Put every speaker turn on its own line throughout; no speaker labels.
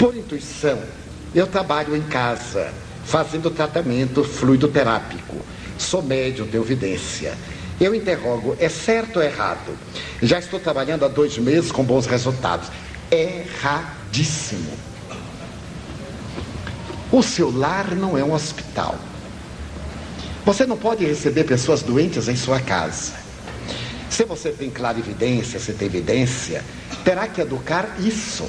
Por intuição, eu trabalho em casa, fazendo tratamento fluidoterápico. Sou médium de evidência. Eu interrogo, é certo ou errado? Já estou trabalhando há dois meses com bons resultados. Erradíssimo. O seu lar não é um hospital. Você não pode receber pessoas doentes em sua casa. Se você tem clarividência, se tem evidência, terá que educar isso.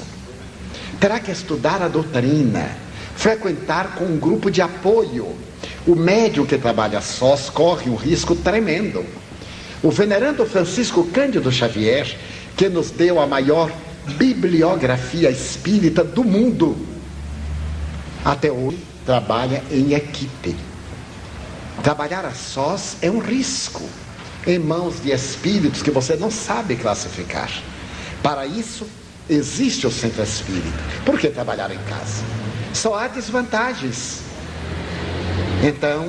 Terá que estudar a doutrina, frequentar com um grupo de apoio. O médium que trabalha sós corre um risco tremendo. O venerando Francisco Cândido Xavier, que nos deu a maior bibliografia espírita do mundo, até hoje trabalha em equipe. Trabalhar a sós é um risco em mãos de espíritos que você não sabe classificar. Para isso, existe o centro espírita. Por que trabalhar em casa? Só há desvantagens. Então,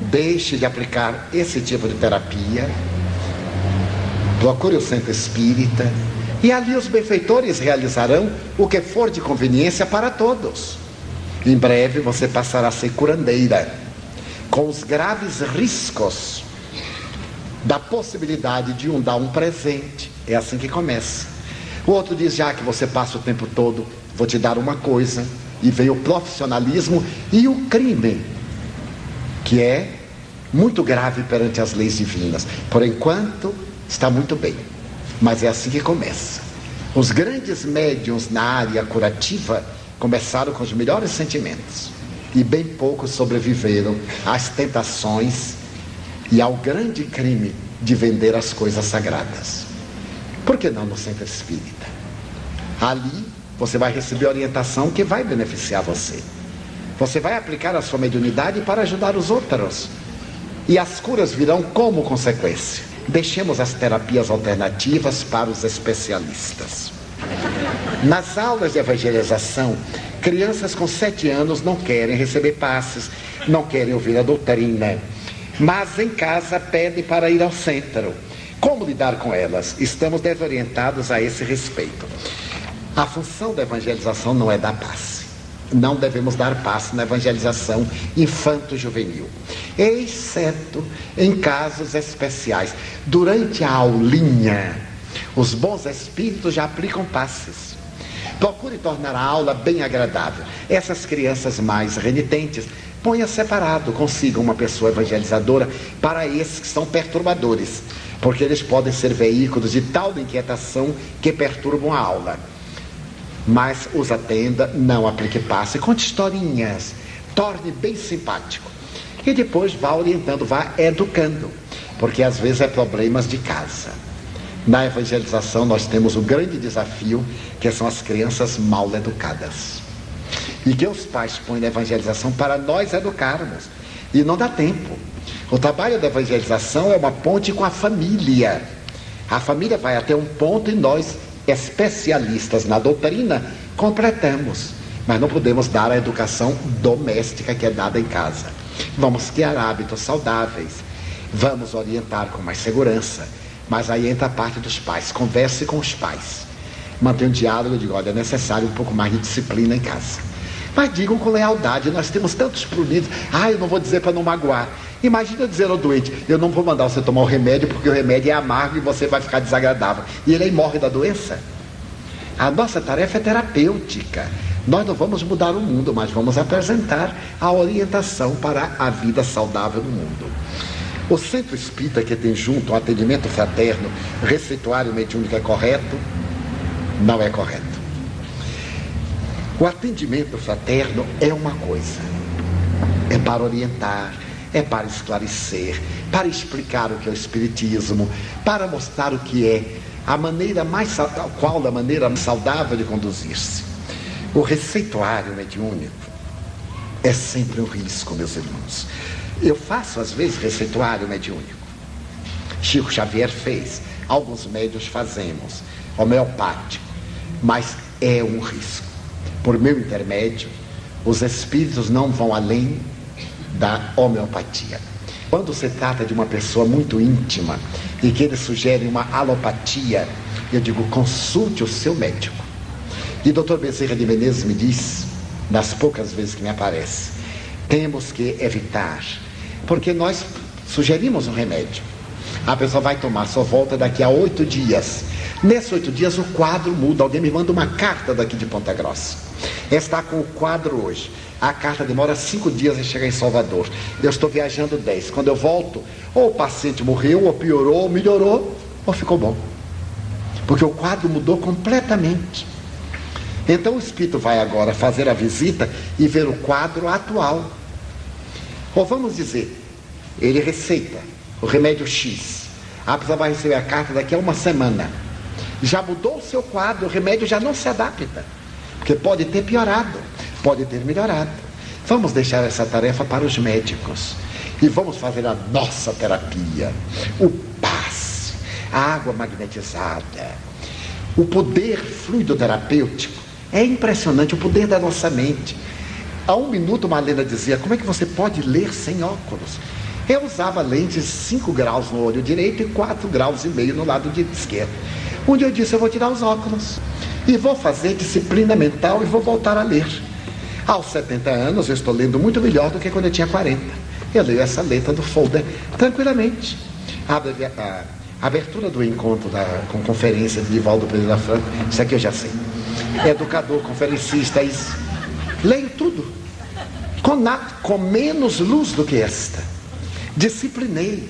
deixe de aplicar esse tipo de terapia. Procure o centro espírita. E ali os benfeitores realizarão o que for de conveniência para todos. Em breve você passará a ser curandeira, com os graves riscos da possibilidade de um dar um presente. É assim que começa. O outro diz: já que você passa o tempo todo, vou te dar uma coisa. E vem o profissionalismo e o crime, que é muito grave perante as leis divinas. Por enquanto, está muito bem. Mas é assim que começa. Os grandes médiums na área curativa começaram com os melhores sentimentos e bem poucos sobreviveram às tentações e ao grande crime de vender as coisas sagradas. Por que não no centro espírita? Ali você vai receber orientação que vai beneficiar você. Você vai aplicar a sua mediunidade para ajudar os outros. E as curas virão como consequência. Deixemos as terapias alternativas para os especialistas. Nas aulas de evangelização, crianças com sete anos não querem receber passes, não querem ouvir a doutrina, mas em casa pedem para ir ao centro. Como lidar com elas? Estamos desorientados a esse respeito. A função da evangelização não é dar passe. Não devemos dar passe na evangelização infanto-juvenil, exceto em casos especiais. Durante a aulinha, os bons espíritos já aplicam passes. Procure tornar a aula bem agradável. Essas crianças mais renitentes, ponha separado, consiga uma pessoa evangelizadora para esses que são perturbadores, porque eles podem ser veículos de tal inquietação que perturbam a aula. Mas os atenda, não aplique passe, conte historinhas, torne bem simpático. E depois vá orientando, vá educando, porque às vezes é problemas de casa. Na evangelização, nós temos o grande desafio, que são as crianças mal educadas. E que os pais põem na evangelização para nós educarmos. E não dá tempo. O trabalho da evangelização é uma ponte com a família. A família vai até um ponto e nós, especialistas na doutrina, completamos. Mas não podemos dar a educação doméstica que é dada em casa. Vamos criar hábitos saudáveis. Vamos orientar com mais segurança mas aí entra a parte dos pais. Converse com os pais. Mantenha um diálogo. Eu digo, olha, é necessário um pouco mais de disciplina em casa. Mas digam com lealdade. Nós temos tantos prunidos. Ah, eu não vou dizer para não magoar. Imagina dizer ao doente, eu não vou mandar você tomar o remédio porque o remédio é amargo e você vai ficar desagradável. E ele aí morre da doença. A nossa tarefa é terapêutica. Nós não vamos mudar o mundo, mas vamos apresentar a orientação para a vida saudável no mundo. O centro espírita que tem junto um atendimento fraterno, receituário mediúnico é correto? Não é correto. O atendimento fraterno é uma coisa, é para orientar, é para esclarecer, para explicar o que é o Espiritismo, para mostrar o que é a maneira mais qual a maneira saudável de conduzir-se. O receituário mediúnico é sempre um risco, meus irmãos. Eu faço, às vezes, receituário mediúnico. Chico Xavier fez, alguns médios fazemos, homeopático, mas é um risco. Por meu intermédio, os espíritos não vão além da homeopatia. Quando se trata de uma pessoa muito íntima e que ele sugere uma alopatia, eu digo consulte o seu médico. E doutor Bezerra de Menezes me diz, nas poucas vezes que me aparece, temos que evitar, porque nós sugerimos um remédio. A pessoa vai tomar, só volta daqui a oito dias. Nesses oito dias o quadro muda. Alguém me manda uma carta daqui de Ponta Grossa. Está com o quadro hoje. A carta demora cinco dias em chegar em Salvador. Eu estou viajando dez. Quando eu volto, ou o paciente morreu, ou piorou, ou melhorou, ou ficou bom. Porque o quadro mudou completamente. Então o espírito vai agora fazer a visita e ver o quadro atual. Ou vamos dizer, ele receita o remédio X. A pessoa vai receber a carta daqui a uma semana. Já mudou o seu quadro, o remédio já não se adapta. Porque pode ter piorado, pode ter melhorado. Vamos deixar essa tarefa para os médicos. E vamos fazer a nossa terapia. O passe, a água magnetizada, o poder fluido terapêutico é impressionante o poder da nossa mente. Há um minuto, Malena dizia: Como é que você pode ler sem óculos? Eu usava lentes 5 graus no olho direito e 4 graus e meio no lado esquerdo. Um dia eu disse: Eu vou tirar os óculos e vou fazer disciplina mental e vou voltar a ler. Aos 70 anos, eu estou lendo muito melhor do que quando eu tinha 40. Eu leio essa letra do folder tranquilamente. Abre a, a abertura do encontro da, com conferência de Divaldo Pereira Franco, isso aqui eu já sei educador, conferencista, isso. Leio tudo. Com, na, com menos luz do que esta. Disciplinei.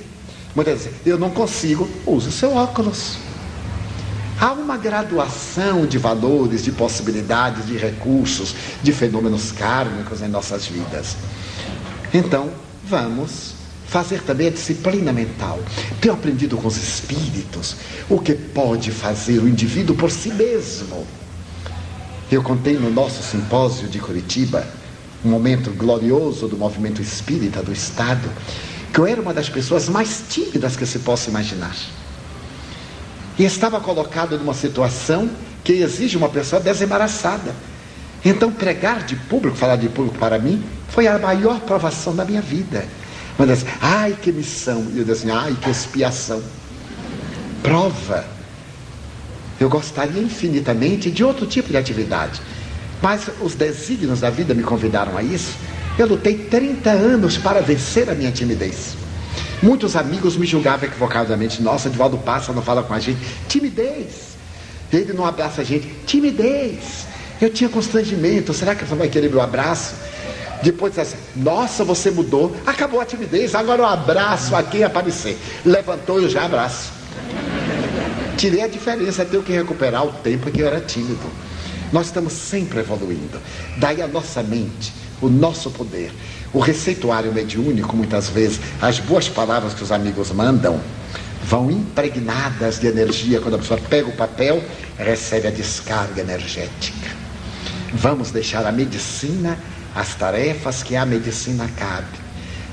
Muitas vezes, eu não consigo, use seu óculos. Há uma graduação de valores, de possibilidades, de recursos, de fenômenos kármicos em nossas vidas. Então, vamos fazer também a disciplina mental. Tenho aprendido com os espíritos o que pode fazer o indivíduo por si mesmo. Eu contei no nosso simpósio de Curitiba, um momento glorioso do movimento espírita do Estado, que eu era uma das pessoas mais tímidas que se possa imaginar. E estava colocado numa situação que exige uma pessoa desembaraçada. Então, pregar de público, falar de público para mim, foi a maior provação da minha vida. Mas assim, ai que missão. E eu disse assim, ai que expiação. Prova eu gostaria infinitamente de outro tipo de atividade. Mas os desígnios da vida me convidaram a isso. Eu lutei 30 anos para vencer a minha timidez. Muitos amigos me julgavam equivocadamente. Nossa, Edvaldo passa, não fala com a gente. Timidez. Ele não abraça a gente. Timidez. Eu tinha constrangimento. Será que você vai querer meu abraço? Depois assim, nossa, você mudou. Acabou a timidez. Agora eu abraço a quem aparecer. Levantou e eu já abraço. Tirei a diferença, tenho que recuperar o tempo que eu era tímido. Nós estamos sempre evoluindo. Daí a nossa mente, o nosso poder, o receituário mediúnico, muitas vezes, as boas palavras que os amigos mandam, vão impregnadas de energia. Quando a pessoa pega o papel, recebe a descarga energética. Vamos deixar a medicina, as tarefas que a medicina cabe,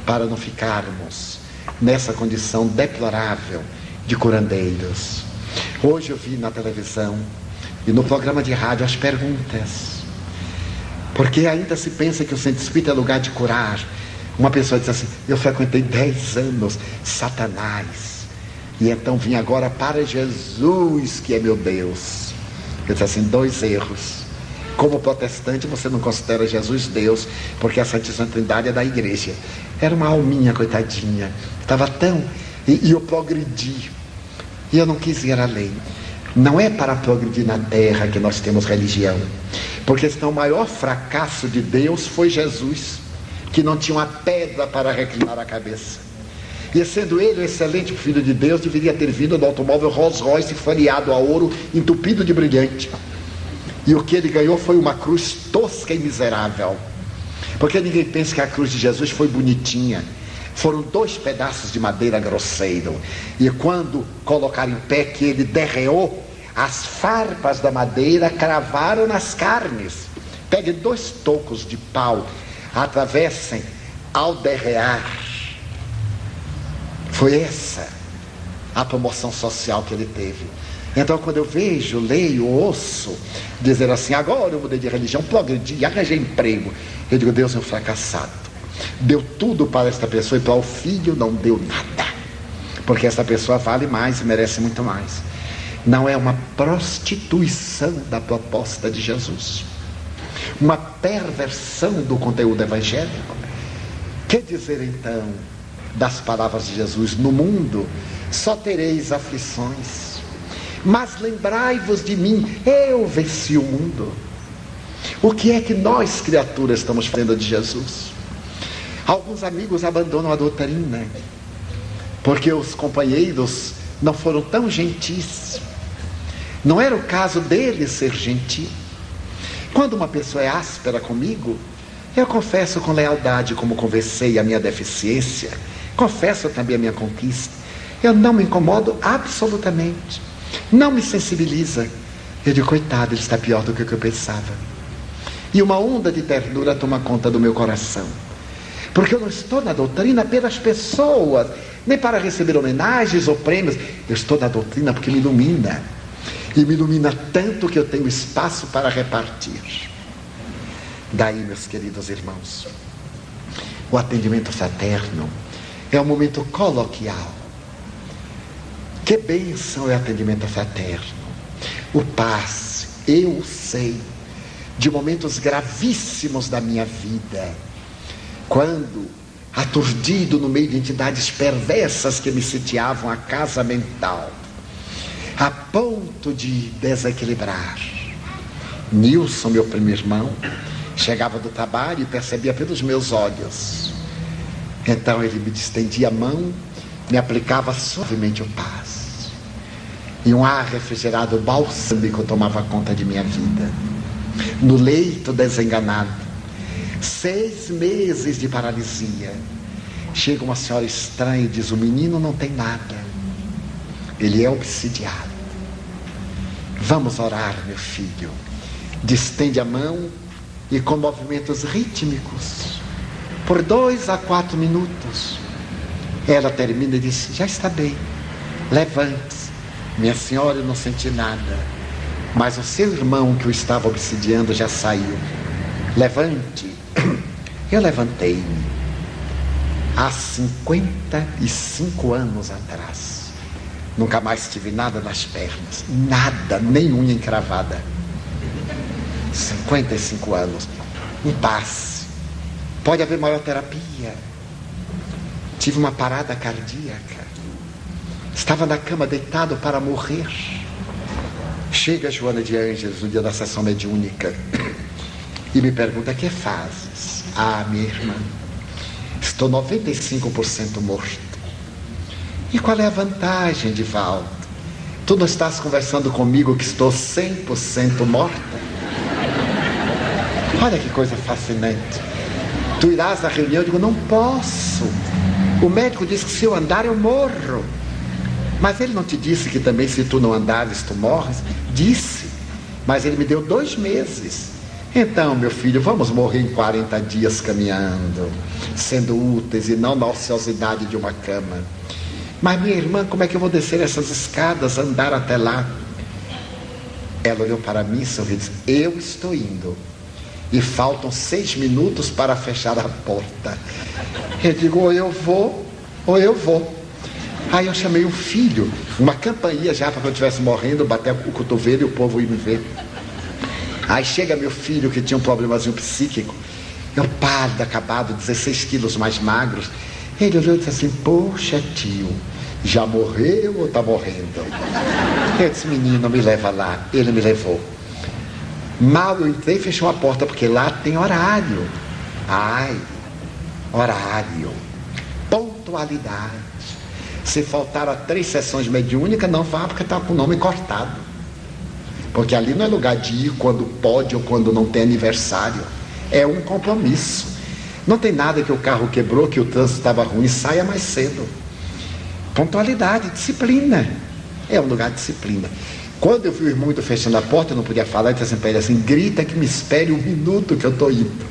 para não ficarmos nessa condição deplorável de curandeiros. Hoje eu vi na televisão e no programa de rádio as perguntas. Porque ainda se pensa que o centro espírita é lugar de curar. Uma pessoa diz assim: Eu frequentei 10 anos Satanás. E então vim agora para Jesus, que é meu Deus. Eu disse assim: dois erros. Como protestante, você não considera Jesus Deus, porque a Santíssima Trindade é da igreja. Era uma alminha, coitadinha. Estava tão. E, e eu progredi. E eu não quis ir além. Não é para progredir na terra que nós temos religião. Porque senão o maior fracasso de Deus foi Jesus, que não tinha uma pedra para reclinar a cabeça. E sendo ele o excelente filho de Deus, deveria ter vindo no automóvel Rolls Royce folheado a ouro, entupido de brilhante. E o que ele ganhou foi uma cruz tosca e miserável. Porque ninguém pensa que a cruz de Jesus foi bonitinha. Foram dois pedaços de madeira grosseiro. E quando colocaram em pé que ele derreou, as farpas da madeira cravaram nas carnes. Pegue dois tocos de pau, atravessem ao derrear. Foi essa a promoção social que ele teve. Então, quando eu vejo, leio, ouço, dizer assim: agora eu mudei de religião, progredi, arranjei emprego, eu digo: Deus é um fracassado. Deu tudo para esta pessoa e para o filho não deu nada. Porque esta pessoa vale mais e merece muito mais. Não é uma prostituição da proposta de Jesus, uma perversão do conteúdo evangélico. Quer dizer então das palavras de Jesus: no mundo só tereis aflições, mas lembrai-vos de mim, eu venci o mundo. O que é que nós, criaturas, estamos fazendo de Jesus? Alguns amigos abandonam a doutrina, porque os companheiros não foram tão gentis. Não era o caso dele ser gentil. Quando uma pessoa é áspera comigo, eu confesso com lealdade como conversei a minha deficiência, confesso também a minha conquista. Eu não me incomodo absolutamente. Não me sensibiliza. Eu digo, coitado, ele está pior do que eu pensava. E uma onda de ternura toma conta do meu coração. Porque eu não estou na doutrina pelas pessoas, nem para receber homenagens ou prêmios. Eu estou na doutrina porque me ilumina. E me ilumina tanto que eu tenho espaço para repartir. Daí, meus queridos irmãos, o atendimento fraterno é um momento coloquial. Que bênção é o atendimento fraterno. O passe, eu sei, de momentos gravíssimos da minha vida, quando, aturdido no meio de entidades perversas que me sitiavam a casa mental, ponto de desequilibrar. Nilson, meu primeiro irmão, chegava do trabalho e percebia pelos meus olhos. Então ele me distendia a mão, me aplicava suavemente o paz. E um ar refrigerado balsâmico tomava conta de minha vida. No leito desenganado, seis meses de paralisia. Chega uma senhora estranha e diz: O menino não tem nada, ele é obsidiado. Vamos orar, meu filho. Distende a mão e com movimentos rítmicos, por dois a quatro minutos, ela termina e diz: Já está bem, levante-se. Minha senhora, eu não senti nada, mas o seu irmão que o estava obsidiando já saiu. Levante. Eu levantei-me há 55 anos atrás. Nunca mais tive nada nas pernas, nada, nem unha encravada. 55 anos, em paz. Pode haver maior terapia. Tive uma parada cardíaca. Estava na cama deitado para morrer. Chega Joana de Ângeles no dia da sessão mediúnica e me pergunta: que fazes? Ah, minha irmã, estou 95% morto. E qual é a vantagem, Divaldo? Tu não estás conversando comigo que estou 100% morta? Olha que coisa fascinante. Tu irás à reunião? Eu digo, não posso. O médico disse que se eu andar eu morro. Mas ele não te disse que também se tu não andares tu morres? Disse. Mas ele me deu dois meses. Então, meu filho, vamos morrer em 40 dias caminhando, sendo úteis e não na ociosidade de uma cama. Mas minha irmã, como é que eu vou descer essas escadas, andar até lá? Ela olhou para mim e sorriu e disse: Eu estou indo e faltam seis minutos para fechar a porta. Eu digo, ou eu vou, ou eu vou. Aí eu chamei o filho, uma campainha já para quando eu estivesse morrendo, bater o cotovelo e o povo ir me ver. Aí chega meu filho que tinha um problemazinho psíquico, eu pálido, acabado, 16 quilos mais magros. Ele olhou e disse assim, poxa tio, já morreu ou está morrendo? Eu disse, menino, me leva lá. Ele me levou. Mal eu entrei fechou a porta, porque lá tem horário. Ai, horário. Pontualidade. Se faltar a três sessões mediúnicas, não vá porque está com o nome cortado. Porque ali não é lugar de ir quando pode ou quando não tem aniversário. É um compromisso. Não tem nada que o carro quebrou, que o trânsito estava ruim, saia mais cedo. Pontualidade, disciplina. É um lugar de disciplina. Quando eu vi o irmão indo fechando a porta, eu não podia falar, eu disse assim para ele assim, grita que me espere um minuto que eu estou indo.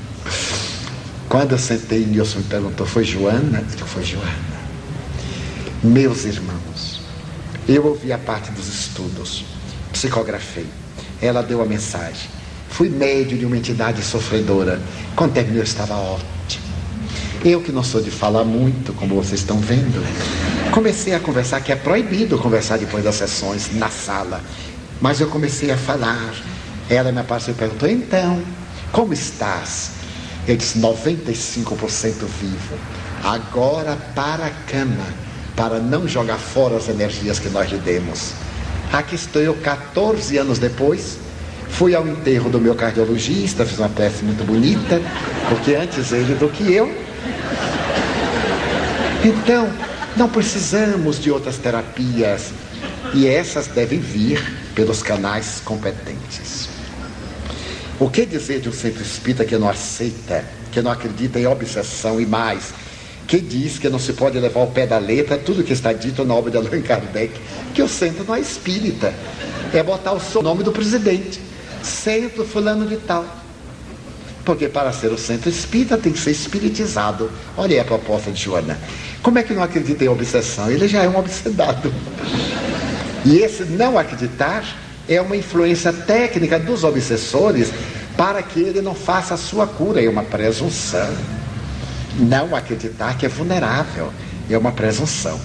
Quando eu sentei, Nilson me perguntou, foi Joana? Eu disse, foi Joana. Meus irmãos, eu ouvi a parte dos estudos, psicografei. Ela deu a mensagem. Fui médio de uma entidade sofredora. Quando terminou, eu estava ótimo. Eu que não sou de falar muito, como vocês estão vendo, Comecei a conversar, que é proibido conversar depois das sessões na sala. Mas eu comecei a falar. Ela me apareceu e perguntou: então, como estás? Eu disse: 95% vivo. Agora para a cama, para não jogar fora as energias que nós lhe demos. Aqui estou eu 14 anos depois. Fui ao enterro do meu cardiologista, fiz uma prece muito bonita, porque antes ele do que eu. Então, não precisamos de outras terapias e essas devem vir pelos canais competentes. O que dizer de um centro espírita que não aceita, que não acredita em obsessão e mais, que diz que não se pode levar ao pé da letra tudo que está dito na obra de Allan Kardec, que o centro não é espírita, é botar o nome do presidente, centro fulano de tal. Porque para ser o centro espírita tem que ser espiritizado. Olha aí a proposta de Joana. Como é que não acredita em obsessão? Ele já é um obsedado. E esse não acreditar é uma influência técnica dos obsessores para que ele não faça a sua cura, é uma presunção. Não acreditar que é vulnerável é uma presunção.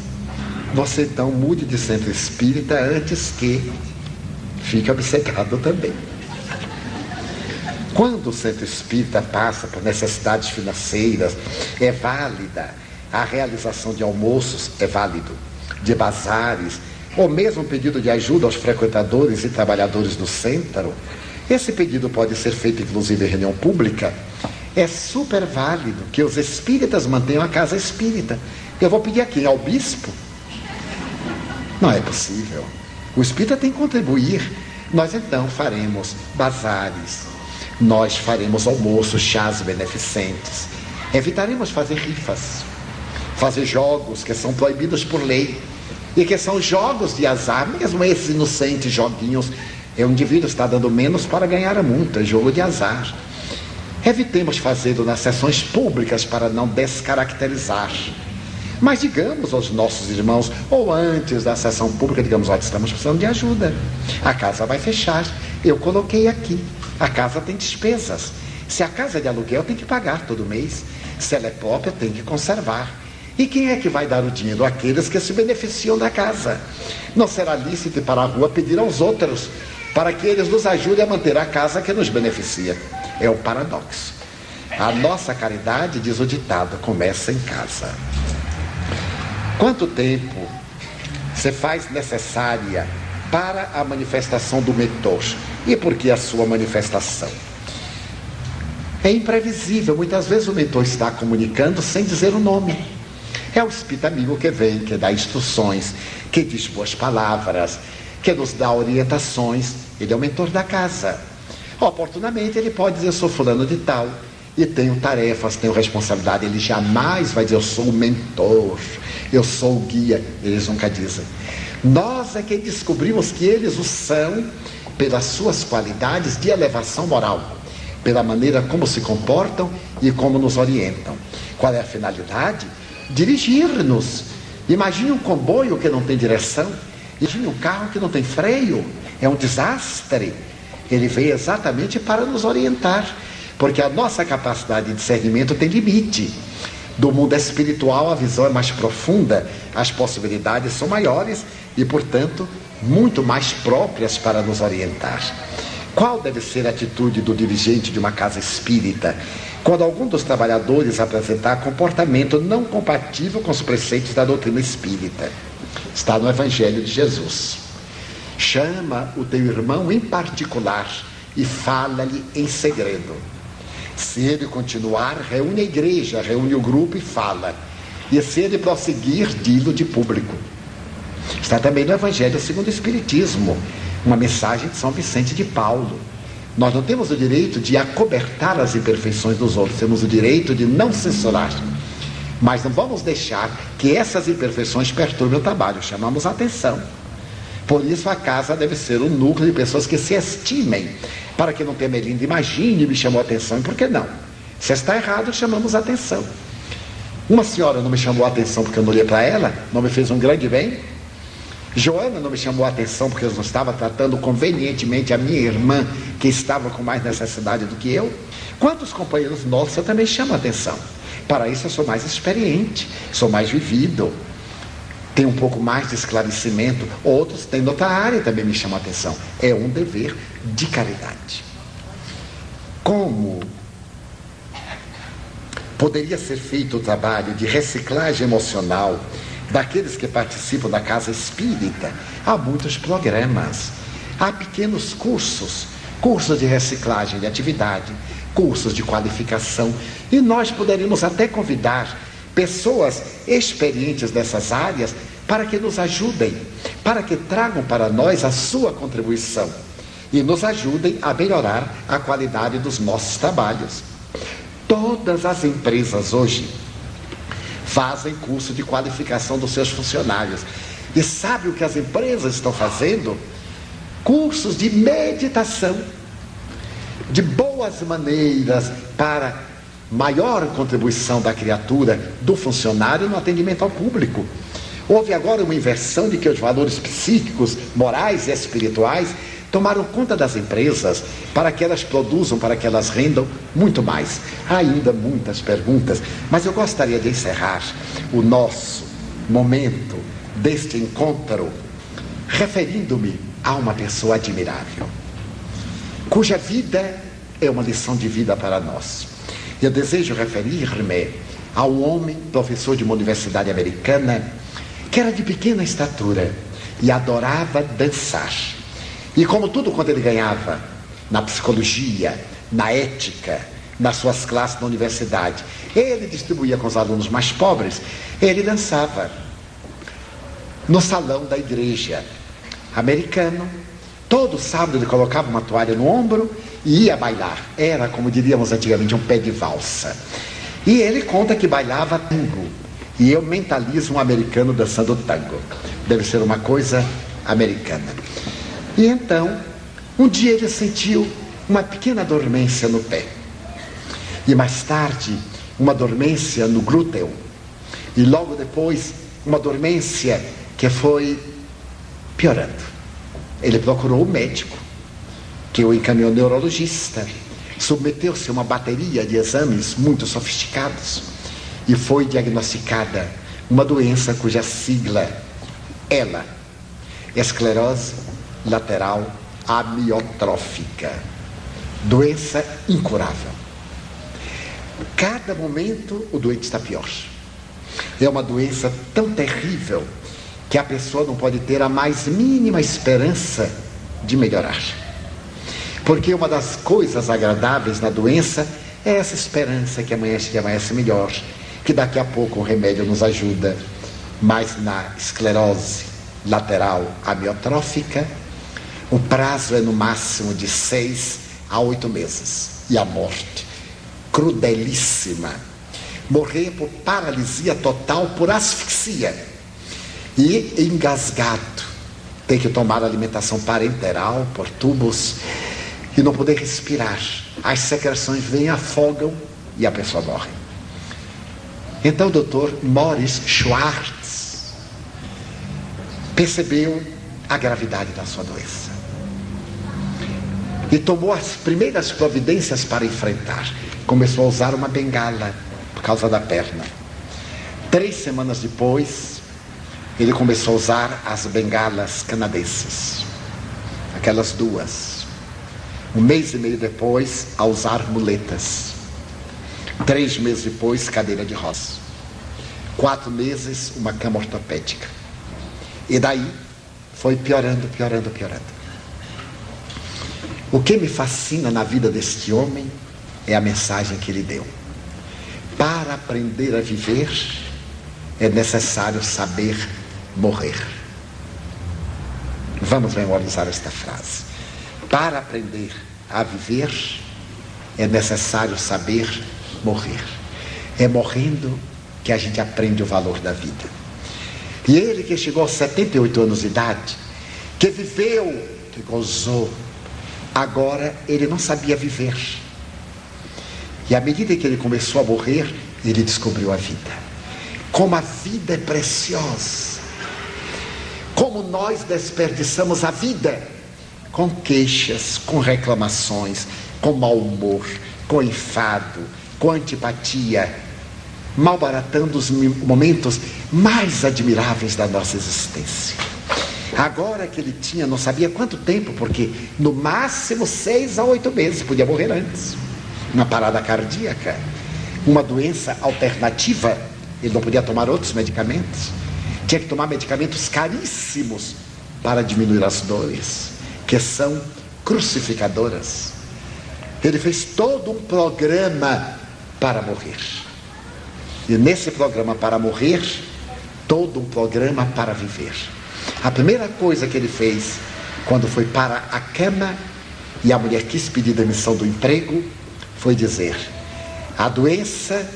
Você então mude de centro espírita antes que fique obcecado também. Quando o centro espírita passa por necessidades financeiras, é válida a realização de almoços, é válido, de bazares, ou mesmo pedido de ajuda aos frequentadores e trabalhadores do centro. Esse pedido pode ser feito inclusive em reunião pública. É super válido que os espíritas mantenham a casa espírita. Eu vou pedir aqui ao bispo. Não é possível. O espírita tem que contribuir. Nós então faremos bazares, nós faremos almoços, chás beneficentes. Evitaremos fazer rifas fazer jogos que são proibidos por lei e que são jogos de azar, mesmo esses inocentes joguinhos. É o indivíduo está dando menos para ganhar a multa, é jogo de azar. Evitemos fazê-lo nas sessões públicas para não descaracterizar. Mas digamos aos nossos irmãos, ou antes da sessão pública, digamos, olha, estamos precisando de ajuda. A casa vai fechar. Eu coloquei aqui. A casa tem despesas. Se a casa é de aluguel, tem que pagar todo mês. Se ela é própria, tem que conservar. E quem é que vai dar o dinheiro? Aqueles que se beneficiam da casa. Não será lícito ir para a rua pedir aos outros para que eles nos ajudem a manter a casa que nos beneficia. É o paradoxo. A nossa caridade, diz o ditado, começa em casa. Quanto tempo se faz necessária para a manifestação do mentor? E por que a sua manifestação? É imprevisível. Muitas vezes o mentor está comunicando sem dizer o nome. É o espírito amigo que vem, que dá instruções, que diz boas palavras, que nos dá orientações. Ele é o mentor da casa. Oportunamente ele pode dizer, eu sou fulano de tal, e tenho tarefas, tenho responsabilidade. Ele jamais vai dizer, eu sou o mentor, eu sou o guia. Eles nunca dizem. Nós é que descobrimos que eles o são pelas suas qualidades de elevação moral, pela maneira como se comportam e como nos orientam. Qual é a finalidade? Dirigir-nos. Imagine um comboio que não tem direção. Imagine um carro que não tem freio. É um desastre. Ele veio exatamente para nos orientar, porque a nossa capacidade de discernimento tem limite. Do mundo espiritual, a visão é mais profunda, as possibilidades são maiores e, portanto, muito mais próprias para nos orientar. Qual deve ser a atitude do dirigente de uma casa espírita? Quando algum dos trabalhadores apresentar comportamento não compatível com os preceitos da doutrina espírita. Está no Evangelho de Jesus. Chama o teu irmão em particular e fala-lhe em segredo. Se ele continuar, reúne a igreja, reúne o grupo e fala. E se ele prosseguir, dilo de público. Está também no Evangelho segundo o Espiritismo, uma mensagem de São Vicente de Paulo. Nós não temos o direito de acobertar as imperfeições dos outros, temos o direito de não censurar. Mas não vamos deixar que essas imperfeições perturbem o trabalho, chamamos a atenção. Por isso a casa deve ser um núcleo de pessoas que se estimem, para que não tenha melinda, imagine, me chamou a atenção, e por que não? Se está errado, chamamos a atenção. Uma senhora não me chamou a atenção porque eu não olhei para ela, não me fez um grande bem, Joana não me chamou a atenção porque eu não estava tratando convenientemente a minha irmã, que estava com mais necessidade do que eu. Quantos companheiros nossos eu também chamo a atenção? Para isso eu sou mais experiente, sou mais vivido. tem um pouco mais de esclarecimento, outros têm outra área também me chama a atenção. É um dever de caridade. Como poderia ser feito o trabalho de reciclagem emocional daqueles que participam da casa espírita? Há muitos programas, há pequenos cursos, cursos de reciclagem de atividade, cursos de qualificação, e nós poderíamos até convidar pessoas experientes dessas áreas para que nos ajudem, para que tragam para nós a sua contribuição e nos ajudem a melhorar a qualidade dos nossos trabalhos. Todas as empresas hoje fazem curso de qualificação dos seus funcionários. E sabe o que as empresas estão fazendo? Cursos de meditação, de boas maneiras para maior contribuição da criatura, do funcionário no atendimento ao público. Houve agora uma inversão de que os valores psíquicos, morais e espirituais tomaram conta das empresas para que elas produzam, para que elas rendam muito mais. Há ainda muitas perguntas, mas eu gostaria de encerrar o nosso momento deste encontro referindo-me a uma pessoa admirável, cuja vida é uma lição de vida para nós. Eu desejo referir-me a um homem, professor de uma universidade americana, que era de pequena estatura e adorava dançar. E como tudo quanto ele ganhava na psicologia, na ética, nas suas classes na universidade, ele distribuía com os alunos mais pobres, ele dançava no salão da igreja americano. Todo sábado ele colocava uma toalha no ombro e ia bailar. Era, como diríamos antigamente, um pé de valsa. E ele conta que bailava tango. E eu mentalizo um americano dançando tango. Deve ser uma coisa americana. E então, um dia ele sentiu uma pequena dormência no pé. E mais tarde, uma dormência no glúteo. E logo depois, uma dormência que foi piorando. Ele procurou o médico que o encaminhou neurologista, submeteu-se a uma bateria de exames muito sofisticados e foi diagnosticada uma doença cuja sigla ela esclerose lateral amiotrófica, doença incurável. Cada momento o doente está pior. É uma doença tão terrível que a pessoa não pode ter a mais mínima esperança de melhorar. Porque uma das coisas agradáveis na doença é essa esperança que amanhece, que amanhece melhor, que daqui a pouco o remédio nos ajuda. Mas na esclerose lateral amiotrófica, o prazo é no máximo de seis a oito meses. E a morte, crudelíssima. Morrer por paralisia total, por asfixia. E engasgado. Tem que tomar alimentação parenteral por tubos e não poder respirar. As secreções vêm, afogam e a pessoa morre. Então o doutor Morris Schwartz percebeu a gravidade da sua doença e tomou as primeiras providências para enfrentar. Começou a usar uma bengala por causa da perna. Três semanas depois, ele começou a usar as bengalas canadenses, aquelas duas um mês e meio depois, a usar muletas. Três meses depois, cadeira de roça. Quatro meses, uma cama ortopédica. E daí foi piorando, piorando, piorando. O que me fascina na vida deste homem é a mensagem que ele deu. Para aprender a viver, é necessário saber morrer. Vamos memorizar esta frase. Para aprender a viver, é necessário saber morrer. É morrendo que a gente aprende o valor da vida. E ele que chegou aos 78 anos de idade, que viveu, que gozou, agora ele não sabia viver. E à medida que ele começou a morrer, ele descobriu a vida. Como a vida é preciosa. Como nós desperdiçamos a vida com queixas, com reclamações, com mau humor, com enfado, com antipatia. malbaratando os momentos mais admiráveis da nossa existência. Agora que ele tinha, não sabia quanto tempo, porque no máximo seis a oito meses, podia morrer antes. Uma parada cardíaca, uma doença alternativa, ele não podia tomar outros medicamentos. Tinha que tomar medicamentos caríssimos para diminuir as dores, que são crucificadoras. Ele fez todo um programa para morrer. E nesse programa para morrer, todo um programa para viver. A primeira coisa que ele fez, quando foi para a cama e a mulher quis pedir demissão do emprego, foi dizer: a doença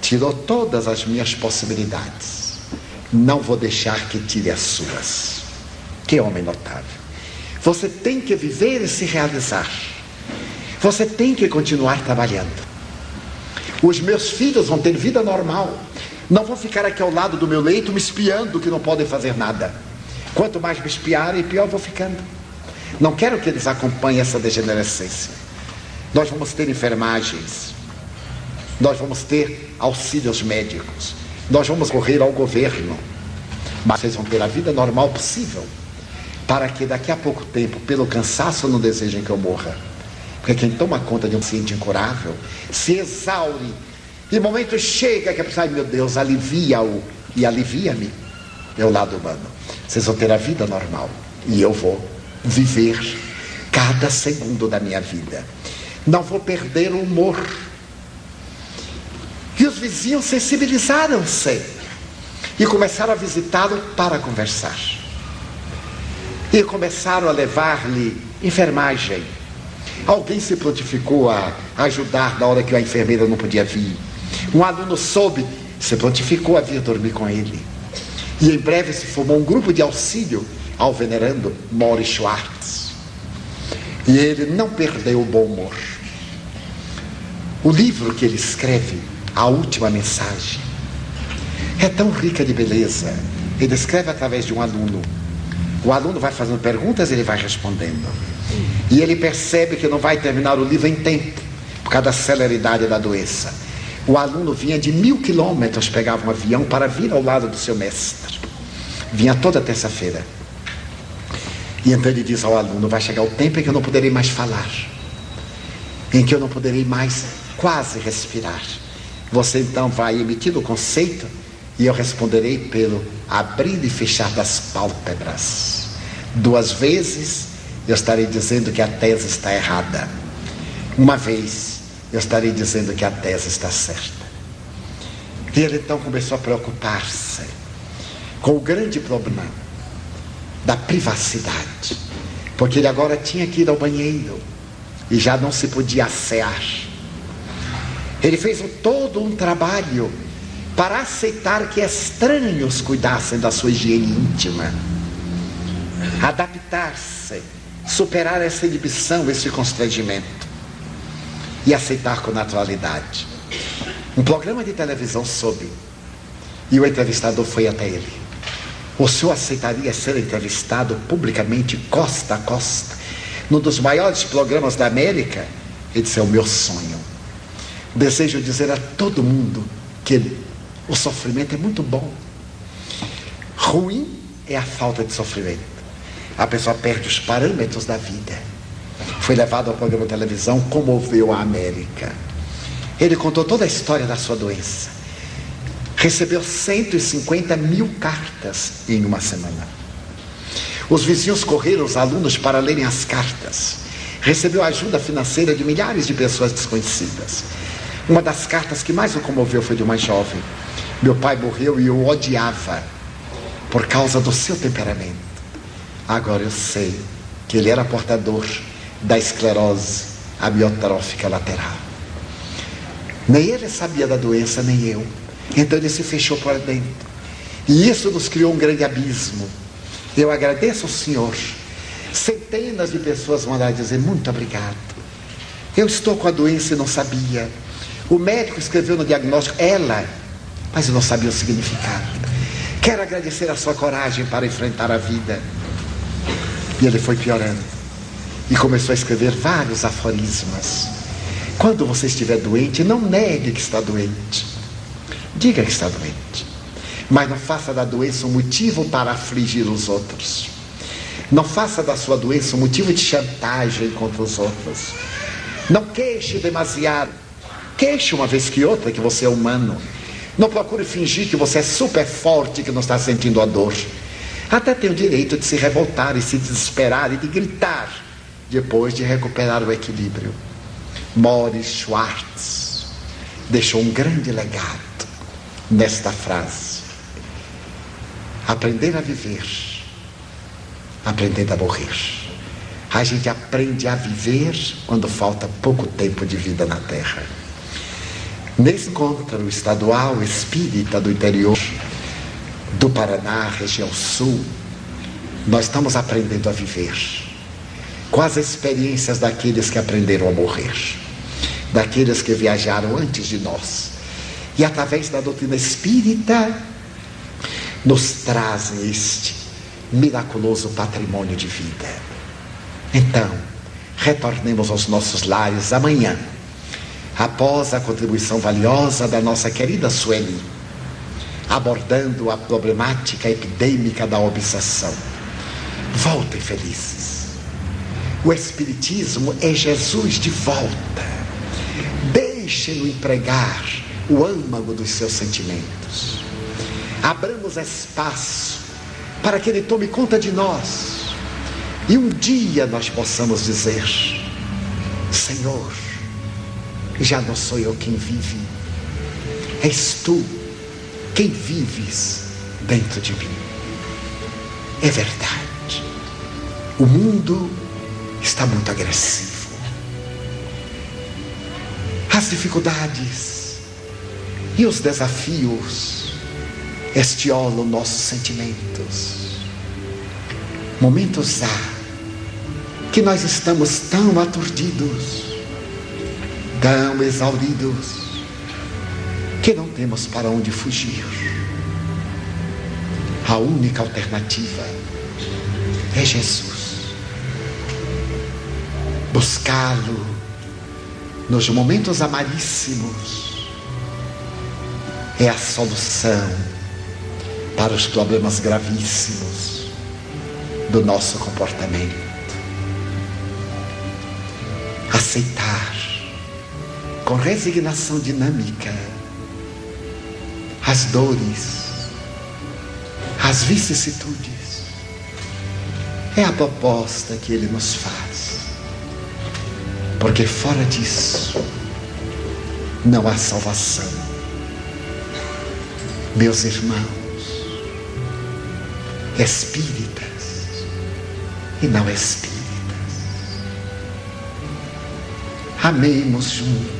tirou todas as minhas possibilidades. Não vou deixar que tire as suas. Que homem notável. Você tem que viver e se realizar. Você tem que continuar trabalhando. Os meus filhos vão ter vida normal. Não vão ficar aqui ao lado do meu leito me espiando que não podem fazer nada. Quanto mais me espiarem, pior vou ficando. Não quero que eles acompanhem essa degenerescência. Nós vamos ter enfermagens. Nós vamos ter auxílios médicos. Nós vamos correr ao governo. Mas vocês vão ter a vida normal possível. Para que daqui a pouco tempo, pelo cansaço, não desejem que eu morra. Porque quem toma conta de um paciente incurável se exaure. E o momento chega que a pessoa, ai meu Deus, alivia-o e alivia-me. É o lado humano. Vocês vão ter a vida normal. E eu vou viver cada segundo da minha vida. Não vou perder o humor. E os vizinhos sensibilizaram-se e começaram a visitá-lo para conversar. E começaram a levar-lhe enfermagem Alguém se prontificou a ajudar na hora que a enfermeira não podia vir. Um aluno soube, se prontificou a vir dormir com ele. E em breve se formou um grupo de auxílio ao venerando Maurice Schwartz. E ele não perdeu o bom humor. O livro que ele escreve, A Última Mensagem, é tão rica de beleza. Ele escreve através de um aluno. O aluno vai fazendo perguntas e ele vai respondendo. E ele percebe que não vai terminar o livro em tempo, por causa da celeridade da doença. O aluno vinha de mil quilômetros, pegava um avião para vir ao lado do seu mestre. Vinha toda terça-feira. E então ele diz ao aluno: vai chegar o tempo em que eu não poderei mais falar, em que eu não poderei mais quase respirar. Você então vai emitir o conceito e eu responderei pelo abrir e fechar das pálpebras. Duas vezes eu estarei dizendo que a tese está errada. Uma vez, eu estarei dizendo que a tese está certa. E ele então começou a preocupar-se com o grande problema da privacidade, porque ele agora tinha que ir ao banheiro e já não se podia assear. Ele fez todo um trabalho para aceitar que estranhos cuidassem da sua higiene íntima, adaptar-se superar essa inibição, esse constrangimento e aceitar com naturalidade. Um programa de televisão soube e o entrevistador foi até ele. O senhor aceitaria ser entrevistado publicamente, costa a costa, num dos maiores programas da América? Ele disse: É o meu sonho. Desejo dizer a todo mundo que o sofrimento é muito bom. Ruim é a falta de sofrimento a pessoa perde os parâmetros da vida. Foi levado ao programa de televisão, comoveu a América. Ele contou toda a história da sua doença. Recebeu 150 mil cartas em uma semana. Os vizinhos correram os alunos para lerem as cartas. Recebeu ajuda financeira de milhares de pessoas desconhecidas. Uma das cartas que mais o comoveu foi de uma jovem. Meu pai morreu e eu odiava por causa do seu temperamento. Agora eu sei que ele era portador da esclerose amiotrófica lateral. Nem ele sabia da doença, nem eu. Então ele se fechou por dentro. E isso nos criou um grande abismo. Eu agradeço ao Senhor. Centenas de pessoas lá dizer muito obrigado. Eu estou com a doença e não sabia. O médico escreveu no diagnóstico, ela, mas eu não sabia o significado. Quero agradecer a sua coragem para enfrentar a vida. E ele foi piorando. E começou a escrever vários aforismas. Quando você estiver doente, não negue que está doente. Diga que está doente. Mas não faça da doença um motivo para afligir os outros. Não faça da sua doença um motivo de chantagem contra os outros. Não queixe demasiado. Queixe uma vez que outra que você é humano. Não procure fingir que você é super forte que não está sentindo a dor. Até tem o direito de se revoltar e se desesperar e de gritar depois de recuperar o equilíbrio. Morris Schwartz deixou um grande legado nesta frase. Aprender a viver, aprender a morrer. A gente aprende a viver quando falta pouco tempo de vida na Terra. Nesse encontro estadual espírita do interior do Paraná, região sul, nós estamos aprendendo a viver com as experiências daqueles que aprenderam a morrer, daqueles que viajaram antes de nós. E através da doutrina espírita, nos trazem este miraculoso patrimônio de vida. Então, retornemos aos nossos lares amanhã, após a contribuição valiosa da nossa querida Sueli, abordando a problemática epidêmica da obsessão. Voltem felizes. O Espiritismo é Jesus de volta. Deixem-no empregar o âmago dos seus sentimentos. Abramos espaço para que Ele tome conta de nós. E um dia nós possamos dizer: Senhor, já não sou eu quem vive, és tu quem vives dentro de mim. É verdade. O mundo está muito agressivo. As dificuldades e os desafios estiolam nossos sentimentos. Momentos há que nós estamos tão aturdidos, tão exauridos, que não temos para onde fugir. A única alternativa é Jesus. Buscá-lo nos momentos amaríssimos é a solução para os problemas gravíssimos do nosso comportamento. Aceitar com resignação dinâmica as dores, as vicissitudes. É a proposta que ele nos faz. Porque fora disso, não há salvação. Meus irmãos, espíritas e não espíritas, amemos juntos.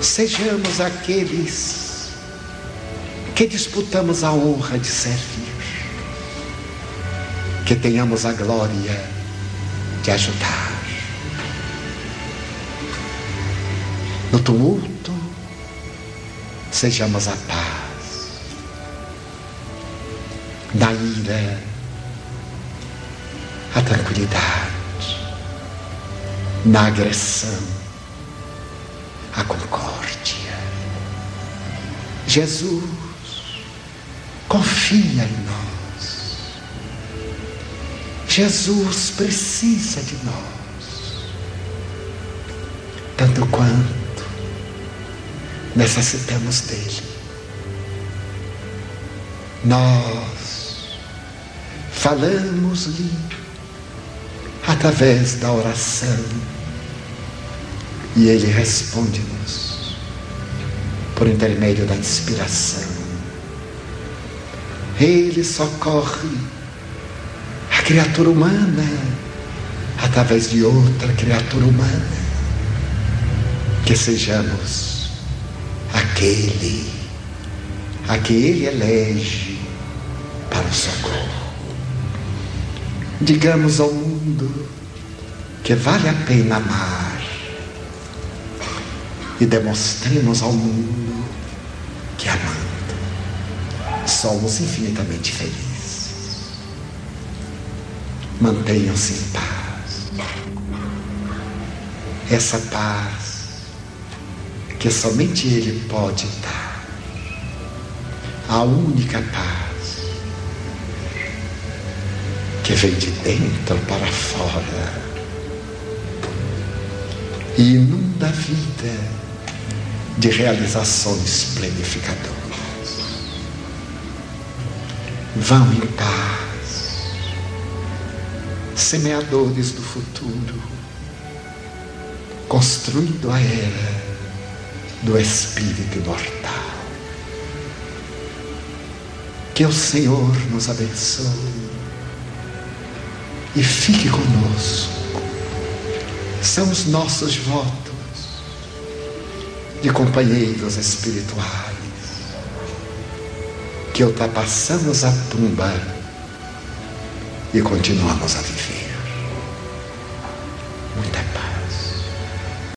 Sejamos aqueles que disputamos a honra de servir, que tenhamos a glória de ajudar. No tumulto, sejamos a paz. Na ira, a tranquilidade. Na agressão, a concórdia. Jesus confia em nós. Jesus precisa de nós. Tanto quanto necessitamos dele. Nós falamos-lhe através da oração e Ele responde-nos por intermédio da inspiração. Ele socorre criatura humana através de outra criatura humana. Que sejamos aquele a que Ele elege para o socorro. Digamos ao mundo que vale a pena amar e demonstremos ao mundo que amando somos infinitamente felizes. Mantenham-se em paz. Essa paz que somente Ele pode dar. A única paz que vem de dentro para fora e inunda a vida de realizações planificadoras. Vão em paz, semeadores do futuro, construindo a era do Espírito imortal. Que o Senhor nos abençoe e fique conosco. São os nossos votos de companheiros espirituais que ultrapassamos a tumba e continuamos a viver.